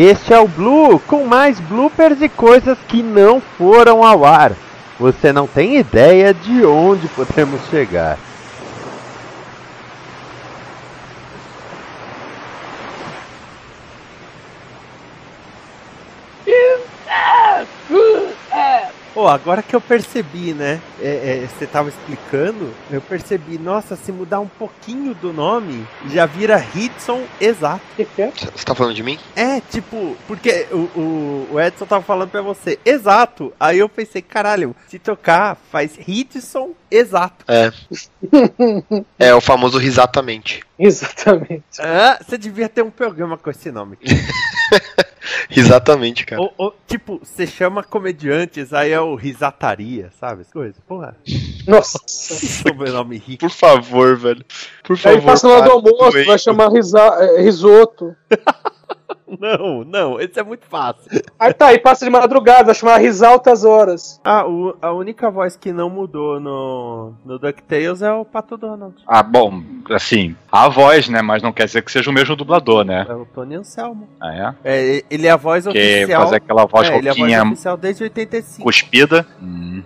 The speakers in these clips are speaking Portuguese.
Este é o Blue, com mais bloopers e coisas que não foram ao ar. Você não tem ideia de onde podemos chegar. Pô, agora que eu percebi, né? É, é, você tava explicando, eu percebi, nossa, se mudar um pouquinho do nome, já vira Hitson exato. Você tá falando de mim? É, tipo, porque o, o, o, Edson tava falando pra você, exato. Aí eu pensei, caralho, se tocar, faz Hitson exato. É. é o famoso risatamente. Exatamente. Ah, você devia ter um programa com esse nome. Exatamente, cara. Ou, ou, tipo, você chama comediantes, aí é o risataria, sabe? As coisas. Porra. Nossa. Sobrenome rico. Por favor, velho. Por favor. Aí passa lá do almoço, vai chamar risa, é, risoto. Não, não, esse é muito fácil. Aí tá, aí passa de madrugada, chamar Risaltas Horas. Ah, o, a única voz que não mudou no, no DuckTales é o Pato Donald. Ah, bom, assim, a voz, né? Mas não quer dizer que seja o mesmo dublador, né? É o Tony Anselmo. Ah, é? é ele é a voz que oficial. fazer aquela voz é, ele é a voz roquinha oficial desde 85. cuspida. Hum.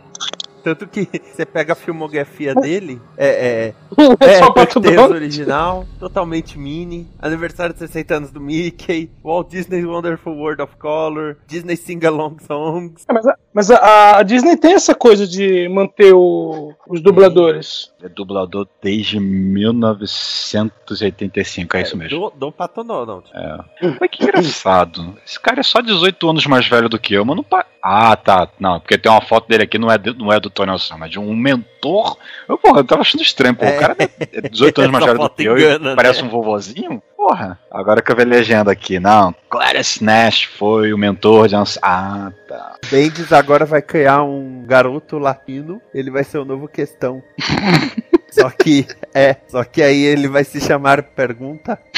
Tanto que você pega a filmografia dele, é, É é, só é original, totalmente mini, aniversário de 60 anos do Mickey, Walt Disney's Wonderful World of Color, Disney Sing Along Songs. É, mas a, mas a- a Disney tem essa coisa de manter o- os dubladores. É dublador desde 1985, é isso mesmo. Do, do Pato Donald. É. Mas que engraçado. Esse cara é só 18 anos mais velho do que eu, mas não pa... Ah, tá. Não, porque tem uma foto dele aqui, não é, não é do Tony é de um mentor. Eu, porra, eu tava achando estranho, pô. O cara é 18 anos mais velho do que eu engana, e parece né? um vovozinho. Porra, agora que eu vi a legenda aqui. Não, Clarence Nash foi o mentor de... Alce- Ah, tá. Bendis agora vai criar um garoto latino, ele vai ser o novo questão. só que, é, só que aí ele vai se chamar Pergunta.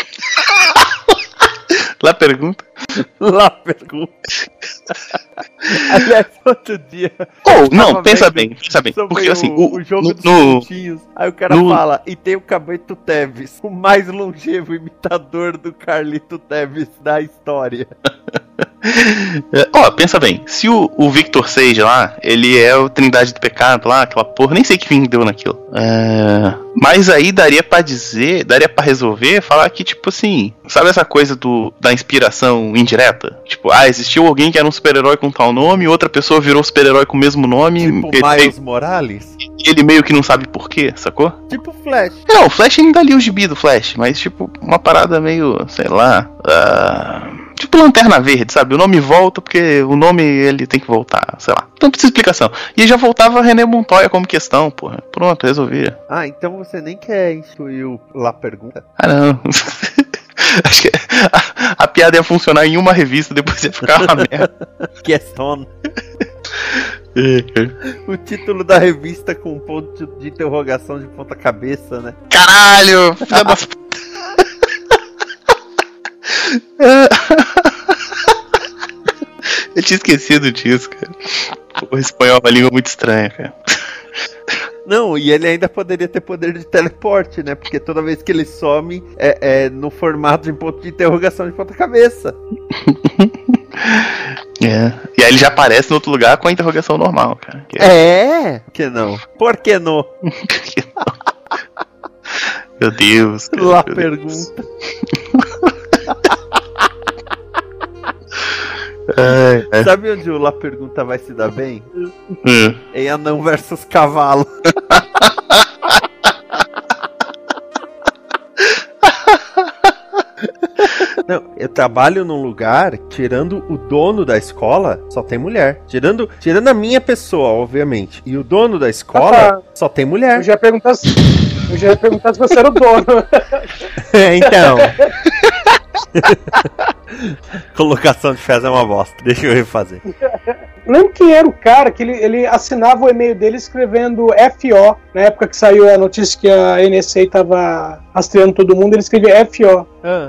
Lá pergunta. Lá pergunta. Aliás, outro dia. Ou, tava não, pensa bem, pensa bem. Porque assim, o, o, o jogo no, dos no- pontinhos. Aí o cara no- fala, e tem o Cabeto Teves, o mais longevo imitador do Carlito Teves da história. É, Ó, pensa bem, se o, o Victor Sage lá, ele é o Trindade do Pecado lá, aquela porra, nem sei que fim deu naquilo. É, mas aí daria pra dizer, daria pra resolver, falar que, tipo assim, sabe essa coisa do, da inspiração indireta? Tipo, ah, existiu alguém que era um super-herói com tal nome, outra pessoa virou super-herói com o mesmo nome, Tipo ele, Miles Morales. ele meio que não sabe por quê, sacou? Tipo Flash. Não, o Flash ainda ali o gibi do Flash, mas tipo, uma parada meio, sei lá. ah, tipo lanterna verde, sabe? O nome volta porque o nome ele tem que voltar, sei lá. Não precisa explicação. E já voltava René Montoya como questão, porra. Pronto, resolvia. Ah, então você nem quer instruir o Lá Pergunta? Ah, não. Acho que a, a piada ia funcionar em uma revista, depois ia ficar uma merda. Question. O título da revista com um ponto de interrogação de ponta cabeça, né? Caralho! Filha das Eu tinha esquecido disso, cara. O espanhol é uma língua muito estranha, cara. Não, e ele ainda poderia ter poder de teleporte, né? Porque toda vez que ele some é, é no formato de ponto de interrogação de ponta cabeça. É, É. E aí ele já aparece no outro lugar com a interrogação normal, cara. Que É? Que não? Por que não? Meu Deus. cara, Lá meu Deus. É, é. Sabe onde o Lá pergunta vai se dar bem? Hum. Em anão versus cavalo. Não, eu trabalho num lugar, tirando o dono da escola, só tem mulher. Tirando, tirando a minha pessoa, obviamente. E o dono da escola, Ah, tá. só tem Eu mulher. já ia perguntar se, eu já ia perguntar se você era o dono. É, então. Colocação de fez é uma bosta. Deixa eu refazer. Lembro quem era o cara que ele, ele assinava o e-mail dele escrevendo FO. Na época que saiu a notícia que a NSA estava rastreando todo mundo, ele escrevia FO.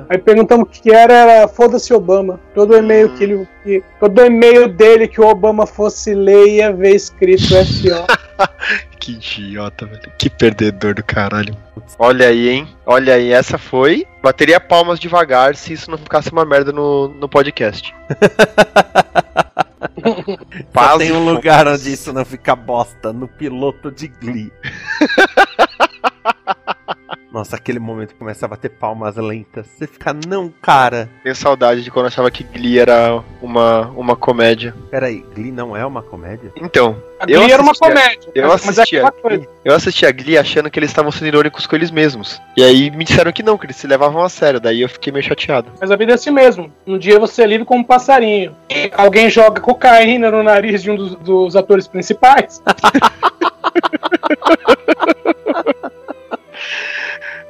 Aí perguntamos o que era, era foda-se Obama. Todo e-mail que ele. que- todo e-mail dele que o Obama fosse ler ia ver escrito FO. Que idiota, velho. Que perdedor do caralho. Olha aí, hein? Olha aí, essa foi. Bateria palmas devagar se isso não ficasse uma merda no, no podcast. Só tem um lugar onde isso não fica bosta, no piloto de Glee. Nossa, aquele momento que começa a bater palmas lentas. Você fica, não, cara. Tenho saudade de quando eu achava que Glee era uma, uma comédia. Peraí, Glee não é uma comédia? Então, A Eu Glee era uma assistia- comédia. eu mas é assistia, coisa. eu assistia a Glee achando que eles estavam sendo irônicos com eles mesmos. E aí me disseram que não, que eles se levavam a sério. Daí eu fiquei meio chateado. Mas a vida é assim mesmo. Um dia você é livre como um passarinho. Alguém joga cocaína no nariz de um dos, dos atores principais.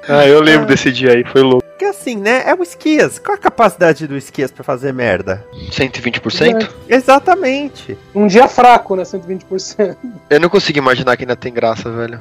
Ah, eu lembro desse dia aí, foi louco. Porque assim, né? É o Esquias. Qual a capacidade do Esquias pra fazer merda? 120%? Exatamente. Um dia fraco, né? 120%. Eu não consigo imaginar que ainda tem graça, velho.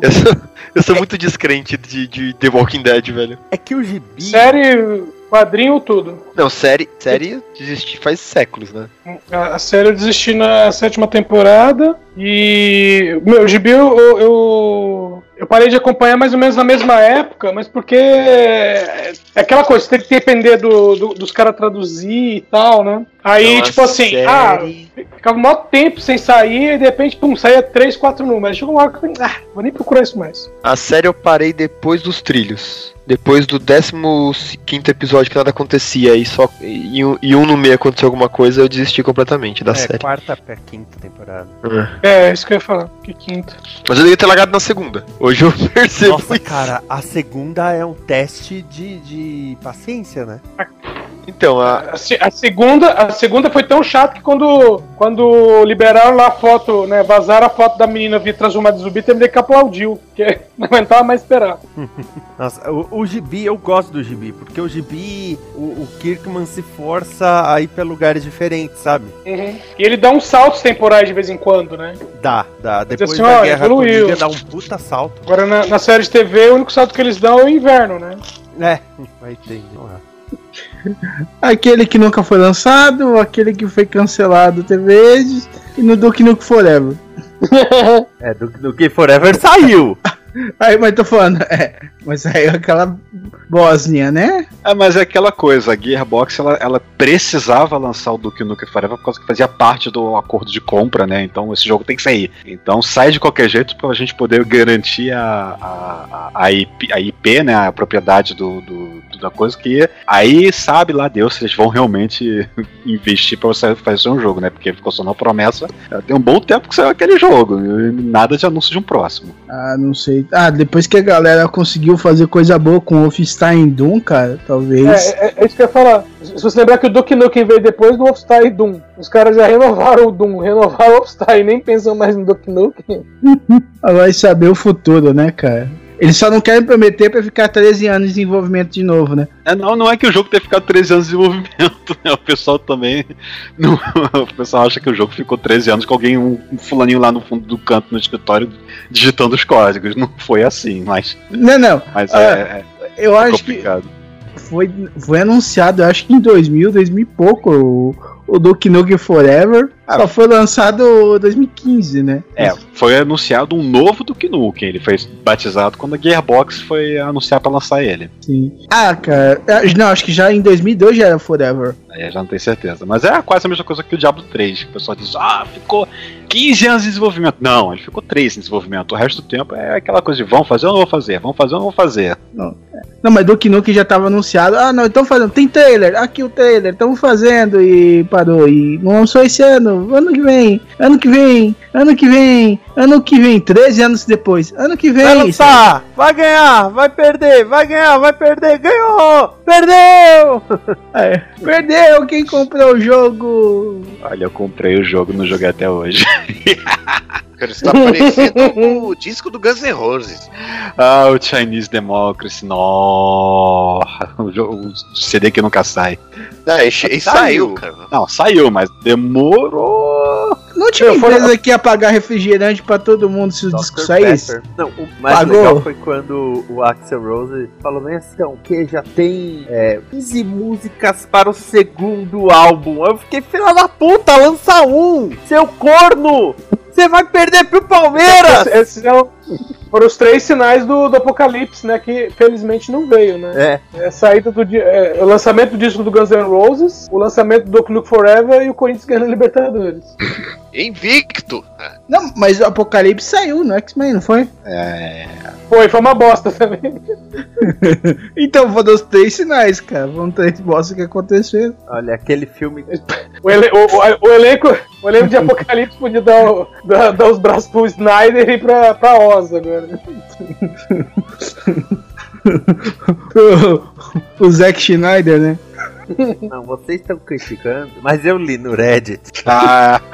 Eu sou, eu sou muito descrente de, de The Walking Dead, velho. É que o gibi. Série, quadrinho, tudo. Não, série, série desisti faz séculos, né? A, a série eu desisti na sétima temporada. E. Meu, o Gibi eu, eu. Eu parei de acompanhar mais ou menos na mesma época, mas porque. É aquela coisa, você tem que depender do, do- dos caras traduzir e tal, né? Aí, Então, a tipo assim, ah, série- ficava um maior tempo sem sair e de repente, pum, saía três, quatro números. Chegou uma hora que eu falei, ah, vou nem procurar isso mais. A série eu parei depois dos trilhos. Depois do 15 episódio que nada acontecia e só e, um- e um no meio aconteceu alguma coisa, eu desisti completamente da é, série. quarta pra quinta temporada. É, isso que eu ia falar. Que quinta. Mas eu devia ter largado na segunda. Hoje eu percebo Nossa, isso. cara, a segunda é um teste de, de paciência, né? Então, a, A, a segunda, a segunda foi tão chato que quando, quando liberaram lá a foto, né, vazaram a foto da menina vir transformada em zumbi, teve que aplaudiu, porque não aguentava mais esperar. Nossa, o, o gibi, eu gosto do gibi, porque o gibi, o, o Kirkman se força a ir pra lugares diferentes, sabe? E ele dá uns saltos temporais de vez em quando, né? Dá, dá. Depois assim, da ó, Guerra evoluiu. Comiga dá um puta salto. Agora na, na série de TV, o único salto que eles dão é o inverno, né? É, vai ter. vamos lá. Aquele que nunca foi lançado, aquele que foi cancelado TV vezes e no Duke Nuke Forever. É, do que Forever saiu. Aí, mas tô falando, é, mas aí aquela bozinha, né? É, mas é aquela coisa, a Gearbox ela, ela precisava lançar o Duke Nukem Forever por causa que fazia parte do acordo de compra, né? Então esse jogo tem que sair. Então sai de qualquer jeito pra gente poder garantir a, a, a, IP, a IP, né? A propriedade do, do- do- da coisa que aí sabe lá Deus se eles vão realmente investir pra você fazer um jogo, né? Porque ficou só na promessa. é, Tem um bom tempo que saiu aquele jogo. Nada de anúncio de um próximo. Ah, não sei. Ah, depois que a galera conseguiu fazer coisa boa com Wolfenstein Doom, cara, talvez. É, é, é isso que eu ia falar. Se você lembrar que o Duke Nukem veio depois do Wolfenstein Doom. Os caras já renovaram o Doom, renovaram o Wolfenstein, nem pensam mais no Duke Nukem. Vai saber o futuro, né, cara? Eles só não querem prometer pra ficar 13 anos de desenvolvimento de novo, né? É, não, não é que o jogo tenha ficado 13 anos de desenvolvimento, né? O pessoal também. não- o pessoal acha que o jogo ficou 13 anos com alguém, um, um fulaninho lá no fundo do canto no escritório digitando os códigos. Não foi assim, mas, Não, não. mas Ah, é, é Eu acho que complicado. foi, foi anunciado, eu acho que em 2000, 2000 e pouco, o, o Duke Nukem Forever. Ah, Só foi lançado em 2015, né? É, foi anunciado um novo Duke Nukem. Ele foi batizado quando a Gearbox foi anunciar pra lançar ele. Sim. Ah, cara. É, não, acho que já em 2002 já era Forever. Aí já não tenho certeza. Mas é quase a mesma coisa que o Diablo 3. Que o pessoal diz, ah, ficou 15 anos de desenvolvimento. Não, ele ficou 3 em desenvolvimento. O resto do tempo é aquela coisa de vão fazer ou não vou fazer, vão fazer ou não vou fazer. Não, não mas Duke Nukem já tava anunciado. Ah, não, então fazendo. Tem trailer, aqui o trailer, estamos fazendo e parou. E não lançou esse ano, ano que vem, ano que vem, ano que vem, ano que vem, 13 anos depois, ano que vem. Vai lançar, vai ganhar, vai perder, vai ganhar, vai perder, ganhou, perdeu! É, perdeu quem comprou o jogo. Olha, eu comprei o jogo, não joguei até hoje. Ele está parecendo o disco do Guns N' Roses. Ah, o Chinese Democracy, no, o, CD que nunca sai. Não, e, saiu, saiu, cara. Não, saiu, mas demorou. Não tinha Meu, empresa foi... que ia pagar refrigerante pra todo mundo se o disco saísse? Não, o mais Pagou. legal foi quando o Axel Rose falou bem assim, então, que já tem é, 15 músicas para o segundo álbum. Eu fiquei, filha da puta, lança um! Seu corno! Você vai perder pro Palmeiras! Esses são, foram os três sinais do, do Apocalipse, né? Que felizmente não veio, né? É. é a saída do é, o lançamento do disco do Guns N' Roses, o lançamento do Nuke Forever e o Corinthians ganhando Libertadores. Invicto! Não, mas o Apocalipse saiu no X-Men, não foi? É. Foi, foi uma bosta também. então foram os três sinais, cara. Foram três bostas que aconteceram. Olha, aquele filme. o, ele, o, o, o, elenco, o elenco de Apocalipse podia dar, o, dar, dar os braços pro Snyder e pra, pra Oz agora. o, o Zack Schneider, né? Não, vocês estão criticando, mas eu li no Reddit. Ah.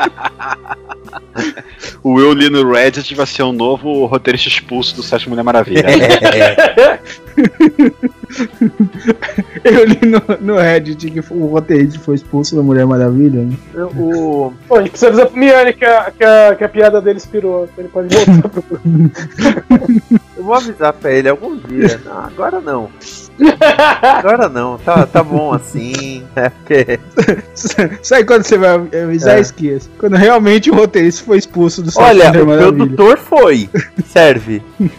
o eu li no Reddit vai ser um novo roteirista expulso do Sétimo Mulher Maravilha. É. eu li no, no Reddit que o roteirista foi expulso da Mulher Maravilha. Né? O... Pô, a gente precisa avisar pro Miane que a, que, a, que a piada dele expirou. Ele pode voltar pro. eu vou avisar pra ele algum dia. Não, agora não. Agora não, tá, tá bom assim. É porque. Sabe quando você vai avisar, é. esqueça? Quando realmente o roteirista foi expulso do Olha, o produtor foi. Serve.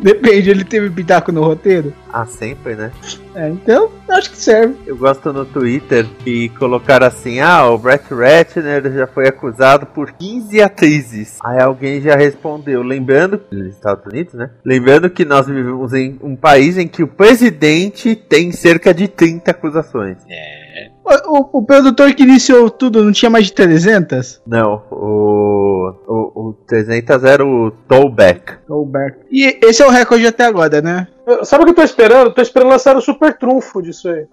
Depende, ele teve pitaco no roteiro? Ah, sempre, né? É, então, acho que serve. Eu gosto no Twitter que colocaram assim: ah, o Brett Ratner já foi acusado por 15 atrizes. Aí alguém já respondeu, lembrando, nos Estados Unidos, né? Lembrando que nós vivemos em um país em que o presidente tem cerca de 30 acusações. É. O, o, produtor que iniciou tudo não tinha mais de 300? Não, o, o, o 300 era o Tollback. Tollback. E esse é o recorde até agora, né? Sabe o que eu tô esperando? Tô esperando lançar o super trunfo disso aí.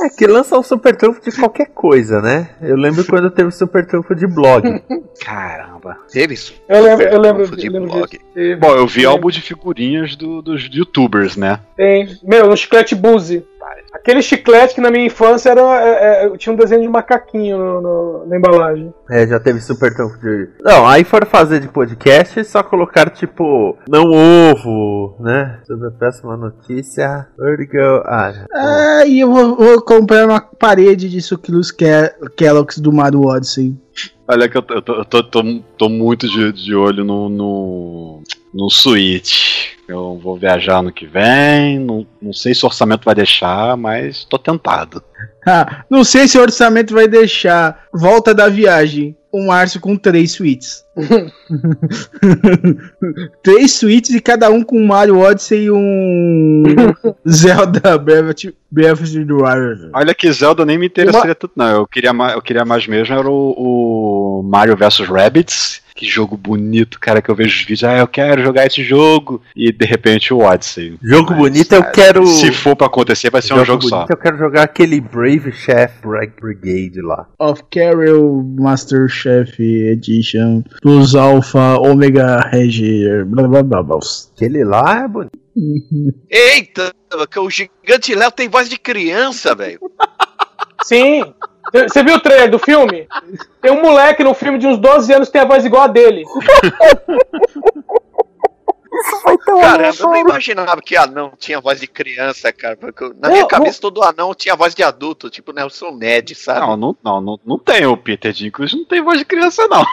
É que lança o super trunfo de qualquer coisa, né? Eu lembro quando teve o super trunfo de blog. Caramba, teve isso? Eu lembro, eu lembro de lembro blog. Bom, eu vi álbum de figurinhas do, dos youtubers, né? Tem. Meu, no Chiclete Buzzy. Aquele chiclete que na minha infância era, é, é, tinha um desenho de macaquinho no, no, na embalagem. É, já teve super trunfo de. Não, aí for fazer de podcast, só colocar tipo, não ovo, né? Sobre a próxima notícia. Vertigo. Ah, ah e eu vou, vou, comprar uma parede de sucrilhos Kellogg's do Mario Odyssey. Olha que eu tô, eu tô, eu tô, tô, tô muito de, de olho no, no, no Switch. Eu vou viajar no que vem, não, não sei se o orçamento vai deixar, mas tô tentado. Ah, não sei se o orçamento vai deixar. Volta da viagem. Um Márcio com três suítes. três suítes e cada um com Mario Odyssey e um Zelda Breath of the Wild. Olha que Zelda nem me interessaria Uma... tanto, não. Eu queria, eu queria mais mesmo era o, o Mario vs Rabbids que jogo bonito, cara, que eu vejo os vídeos, ah, eu quero jogar esse jogo, e de repente o Odyssey. Jogo Mas, bonito eu quero. Se for pra acontecer, vai ser jogo um jogo bonito, só. Eu quero jogar aquele Brave Chef Brigade lá. Of Carol Master Chef Edition Plus Alpha Omega Regi, blá blá blá blá. Aquele lá é bonito. Eita, o gigante Léo tem voz de criança, velho. Sim. Você viu o trailer do filme? Tem um moleque no filme de uns 12 anos que tem a voz igual a dele. Isso foi tão Cara, eu não imaginava que anão tinha voz de criança, cara. Na minha cabeça, todo anão tinha voz de adulto, tipo Nelson Ned, sabe? Não, não, não, não, não tem. O Peter Dinklage não tem voz de criança, não.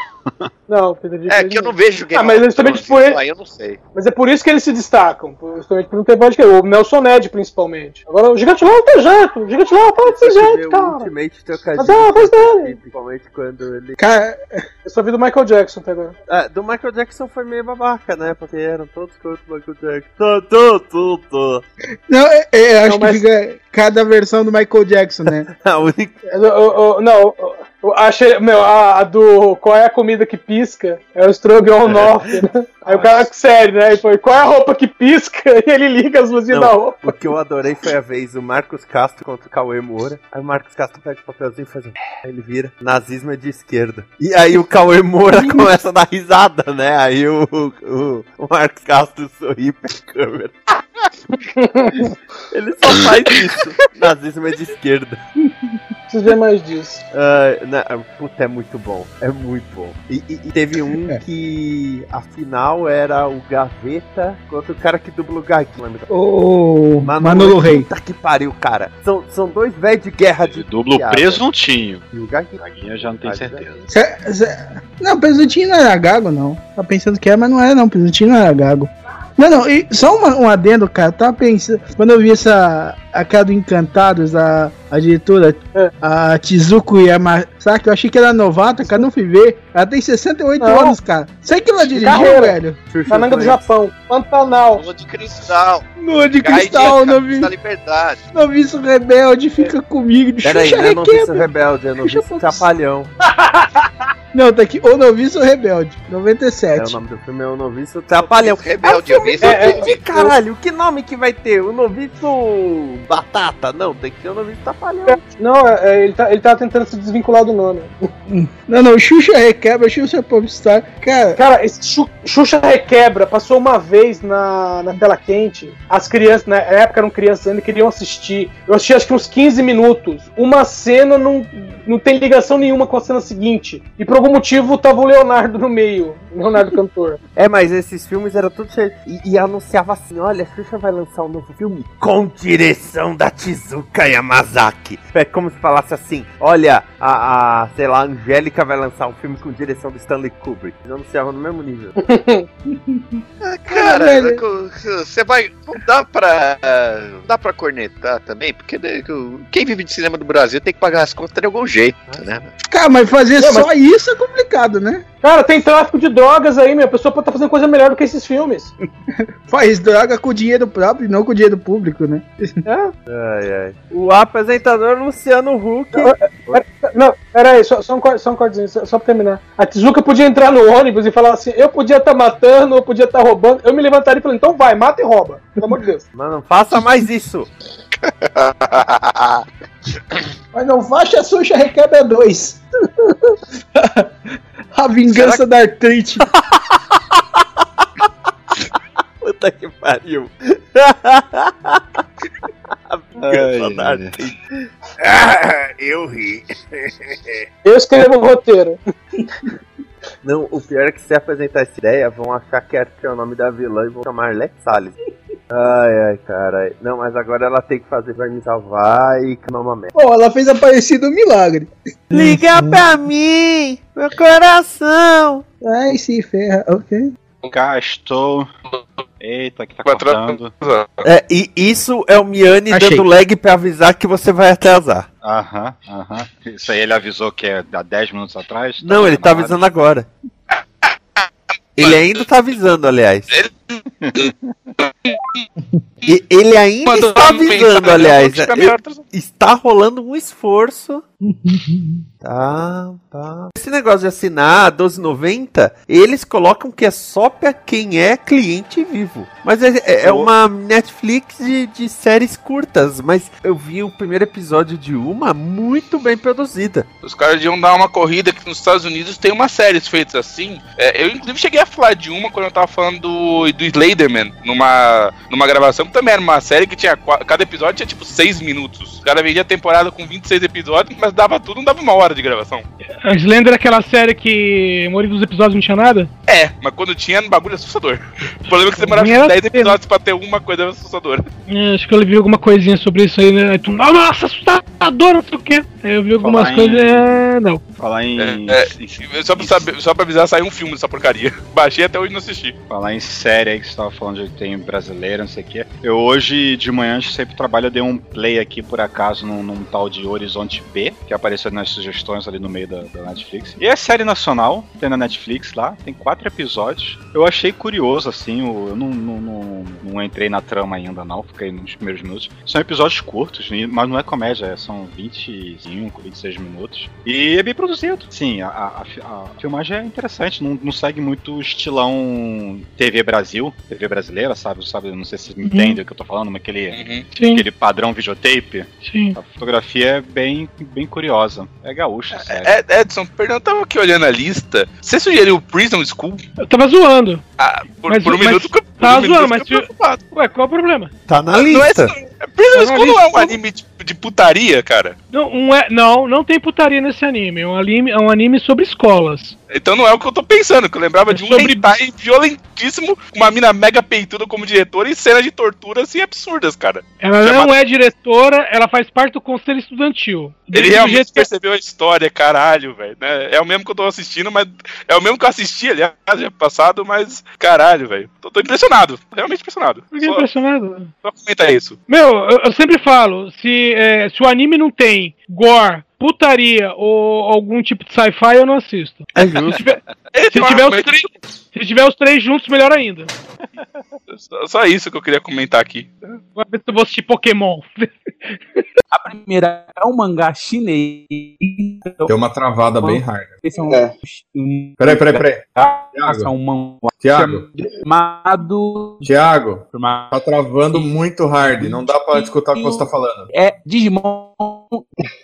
Não, Peter Dinklage. É que eu não vejo Game Ah, mas justamente por ele... aí eu não sei. Mas é por isso que eles se destacam. Justamente por não ter criança. O Nelson Ned, principalmente. Agora, o Gigante Lá tem jeito. O Gigante Lá tá desse jeito, cara. Ultimate mas é a voz dele. Principalmente quando ele. Cara, eu só vi do Michael Jackson até agora. Ah, do Michael Jackson foi meio babaca, né? Porque eram todos contra o Michael Jackson. Tô, tô, tô, tô. Não, é, é, acho não, mas... que fica cada versão do Michael Jackson, né? a única. Não, Achei, meu, a, a, do qual é a comida que pisca? É o Stroganoff. É. Né? Aí o cara, sério, né? E foi, qual é a roupa que pisca? E ele liga as luzinhas da roupa. O que eu adorei foi a vez o Marcos Castro contra o Cauê Moura. Aí o Marcos Castro pega o papelzinho e faz um. Aí ele vira, nazismo é de esquerda. E aí o Cauê Moura começa a dar risada, né? Aí o, o, o Marcos Castro sorri pra câmera. ele só faz isso. Nazismo é de esquerda. Preciso ver mais disso. Uh, na, puta, é muito bom. É muito bom. E, e, e teve um é. que a final era o Gaveta contra o cara que dubla o Gag. O Manolo, Manolo Rei. Puta que pariu, cara. São, são dois velhos de guerra de. Dublo presuntinho. E o Gag? Gaguinha já não tem certeza. Cê, cê... Não, presuntinho não era gago, não. Tá pensando que é, mas não era, não. Presuntinho não era gago. Não, não, e só uma, um adendo, cara. Tava pensando. Quando eu vi essa. A do Encantados, a, a diretora, é. a Tizuko Yamasaki, eu achei que era novata, cara. Não fui ver. Ela tem 68 não. anos, cara. Sei que ela dirigiu, Carreira. velho. Pananga do Japão. Pantanal. Lua de cristal. Lua de cristal, noviço. Da liberdade. Noviço rebelde, fica comigo. Peraí, não é noviço rebelde, é noviço trapalhão. Não, tá aqui O Noviço Rebelde, 97. É, o nome do filme é O Noviço Trapalhão. Rebelde, é, filme, é, é, caralho, que nome que vai ter? O Noviço Batata? Não, tem que ser o Noviço Trapalhão. Não, é, é, ele, tá, ele tá tentando se desvincular do nome. Não, não, Xuxa Requebra, Xuxa Popstar. Cara, cara esse Xuxa Requebra passou uma vez na, na tela quente. As crianças, na época eram crianças ainda, queriam assistir. Eu assisti acho que uns 15 minutos. Uma cena não, não tem ligação nenhuma com a cena seguinte. E por algum motivo tava o Leonardo no meio. Leonardo cantor. É, mas esses filmes eram tudo cheio. E, e, anunciava assim: olha, a Xuxa vai lançar um novo filme com direção da Tizuka Yamazaki. É como se falasse assim: olha, a, a sei lá, a Angélica vai lançar um filme com direção do Stanley Kubrick. Eles anunciavam no mesmo nível. Cara, você vai. Não dá pra. Não dá pra cornetar também, porque né, quem vive de cinema do Brasil tem que pagar as contas de algum jeito, né? Cara, mas fazer não, só mas... isso é complicado, né? Cara, tem tráfico de drogas aí, meu. A pessoa pode estar tá fazendo coisa melhor do que esses filmes. Faz droga com dinheiro próprio e não com dinheiro público, né? É. Ai, ai. O apresentador Luciano Huck. Não, peraí, só, só, um, só um cortezinho, só, só pra terminar. A Tizuka podia entrar no ônibus e falar assim: eu podia estar tá matando, eu podia estar tá roubando. Eu me levantaria e falei: então vai, mata e rouba. Pelo amor de Deus. Mas não faça mais isso. Mas não faça a Xuxa Requebra 2. A vingança que... da artrite. Puta que pariu. a vingança Ai, da artrite. Ah, eu ri. Eu escrevo o roteiro. Não, o pior é que se apresentar essa ideia, vão achar que é o nome da vilã e vão chamar Lex Salles. Ai, ai, cara. Não, mas agora ela tem que fazer pra me salvar e que uma merda. Pô, ela fez aparecido um milagre. Liga pra mim, meu coração. Ai, se ferra, ok. Cá estou. Eita, que tá cortando. É, e isso é o Miane Achei. dando lag pra avisar que você vai atrasar. Aham, aham. Isso aí ele avisou que é há 10 minutos atrás? Não, tá ele tá avisando agora. Ele ainda tá avisando, aliás. E ele ainda Quando está avisando, aliás. Está rolando um esforço. tá, tá. Esse negócio de assinar 12,90, eles colocam que é só pra quem é cliente vivo. Mas é, é, é uma Netflix de, de, séries curtas. Mas eu vi o primeiro episódio de uma muito bem produzida. Os caras iam dar uma corrida que nos Estados Unidos tem umas séries feitas assim. É, eu, inclusive, cheguei a falar de uma quando eu tava falando do, do Slenderman, numa numa, gravação que também era uma série que tinha. Cada episódio tinha tipo 6 minutos. O cara vendia a temporada com 26 episódios, mas dava tudo, não dava uma hora de gravação. A Slender é aquela série que a maioria dos episódios não tinha nada? É, mas quando tinha era um bagulho assustador. O problema é que você demorava 10 episódios pra ter uma coisa assustadora. É, acho que eu vi alguma coisinha sobre isso aí, né? Tu, nossa, assustador, não sei o quê. Eu vi algumas Falar coisas. Em... É... Não. Falar em. É, é, só, pra saber, só pra avisar, saiu um filme dessa porcaria. Baixei até hoje não assisti. Falar em série aí que você tava falando de tem brasileira, não sei o quê. Eu hoje de manhã sempre trabalho, eu dei um play aqui por acaso num, num tal de Horizonte B, que apareceu nas sugestões ali no meio da, da, Netflix. E é série nacional, tem na Netflix lá, tem quatro episódios. Eu achei curioso, assim, eu não, não, não, não entrei na trama ainda, não, fiquei nos primeiros minutos. São episódios curtos, mas não é comédia, são 25, 26 minutos. E é bem produzido. Sim, a, a, a filmagem é interessante, não, não segue muito estilão TV Brasil, TV brasileira, sabe? sabe não sei se vocês uhum. entendem o que eu tô falando, mas aquele, uhum. aquele padrão videotape. Sim. A fotografia é bem, bem curiosa. É gaúcha, sério. É, é, Edson, perdão, eu tava aqui olhando a lista. Você sugeriu Prison School? Eu tava zoando. Ah, por, mas, por um mas, minuto. Por tava um zoando, mas. Ué, qual é o problema? Tá na lista. Não é, Prison School não é um anime de, de, putaria, cara? Não, um é, não, não tem putaria nesse anime. É um anime, é um anime sobre escolas. Então não é o que eu tô pensando, que eu lembrava é de um hentai violentíssimo, uma mina mega peituda como diretora e cenas de tortura assim absurdas, cara. Ela não é diretora, ela faz parte do conselho estudantil. Ele realmente percebeu a história, caralho, velho. Né? É o mesmo que eu tô assistindo, mas é o mesmo que eu assisti, aliás, já passado, mas caralho, velho. Tô, tô, impressionado, realmente impressionado. Que só, impressionado? Só comenta isso. Meu, eu, eu sempre falo, se, é, se o anime não tem gore, putaria ou algum tipo de sci-fi, eu não assisto. É justo. Se tiver, se, tiver os três, se tiver os três juntos, melhor ainda. Só, só isso que eu queria comentar aqui. Vai ver se eu vou assistir Pokémon. A primeira é um mangá chinês. Deu uma travada bem hard. Esse é um. É. Peraí, peraí, peraí. É um Tiago. chamado. Tiago, tá travando muito hard. Não dá pra escutar o que você tá falando. É Digimon.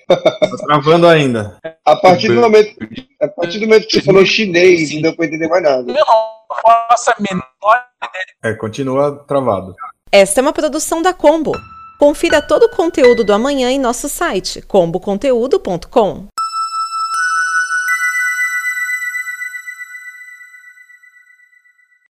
Tá travando ainda. A partir do momento, a partir do momento que você falou chinês, não deu pra entender mais nada. Eu não faço a menor É, continua travado. Esta é uma produção da Combo. Confira todo o conteúdo do amanhã em nosso site comboconteúdo.com.